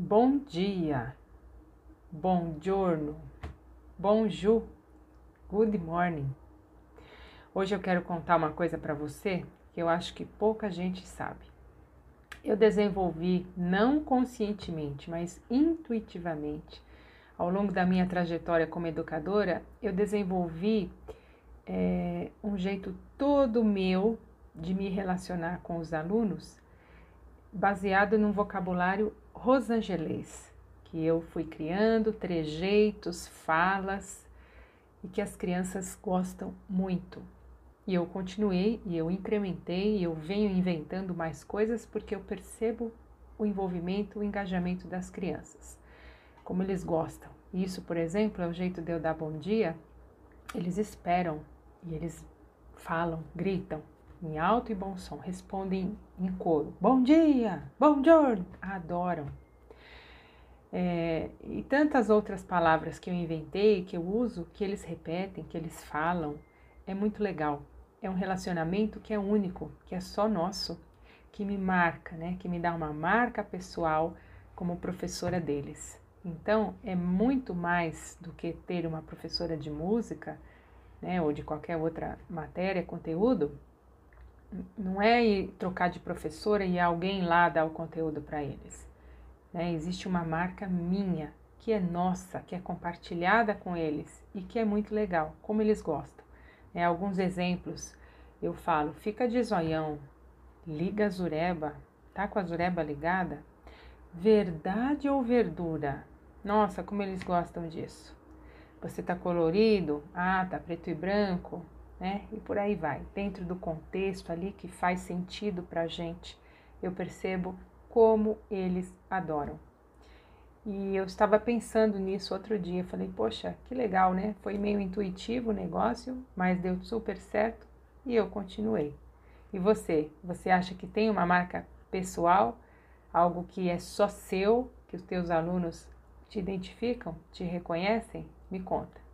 Bom dia, bom giorno, bonjour, good morning. Hoje eu quero contar uma coisa para você que eu acho que pouca gente sabe. Eu desenvolvi, não conscientemente, mas intuitivamente, ao longo da minha trajetória como educadora, eu desenvolvi é, um jeito todo meu de me relacionar com os alunos baseado num vocabulário rosangelês, que eu fui criando, trejeitos, falas e que as crianças gostam muito. E eu continuei e eu incrementei e eu venho inventando mais coisas porque eu percebo o envolvimento, o engajamento das crianças, como eles gostam. Isso, por exemplo, é o jeito de eu dar bom dia. Eles esperam e eles falam, gritam, em alto e bom som, respondem em coro: Bom dia, bom giorno, adoram. É, e tantas outras palavras que eu inventei, que eu uso, que eles repetem, que eles falam, é muito legal. É um relacionamento que é único, que é só nosso, que me marca, né? Que me dá uma marca pessoal como professora deles. Então, é muito mais do que ter uma professora de música, né, ou de qualquer outra matéria, conteúdo, não é ir trocar de professora e alguém lá dar o conteúdo para eles. Né? Existe uma marca minha, que é nossa, que é compartilhada com eles e que é muito legal, como eles gostam. É, alguns exemplos eu falo, fica de zoião, liga a zureba, tá com a zureba ligada? Verdade ou verdura? Nossa, como eles gostam disso. Você tá colorido? Ah, tá preto e branco né? E por aí vai. Dentro do contexto ali que faz sentido para a gente, eu percebo como eles adoram. E eu estava pensando nisso outro dia. Falei, poxa, que legal, né? Foi meio intuitivo o negócio, mas deu super certo e eu continuei. E você? Você acha que tem uma marca pessoal? Algo que é só seu, que os teus alunos te identificam, te reconhecem? Me conta.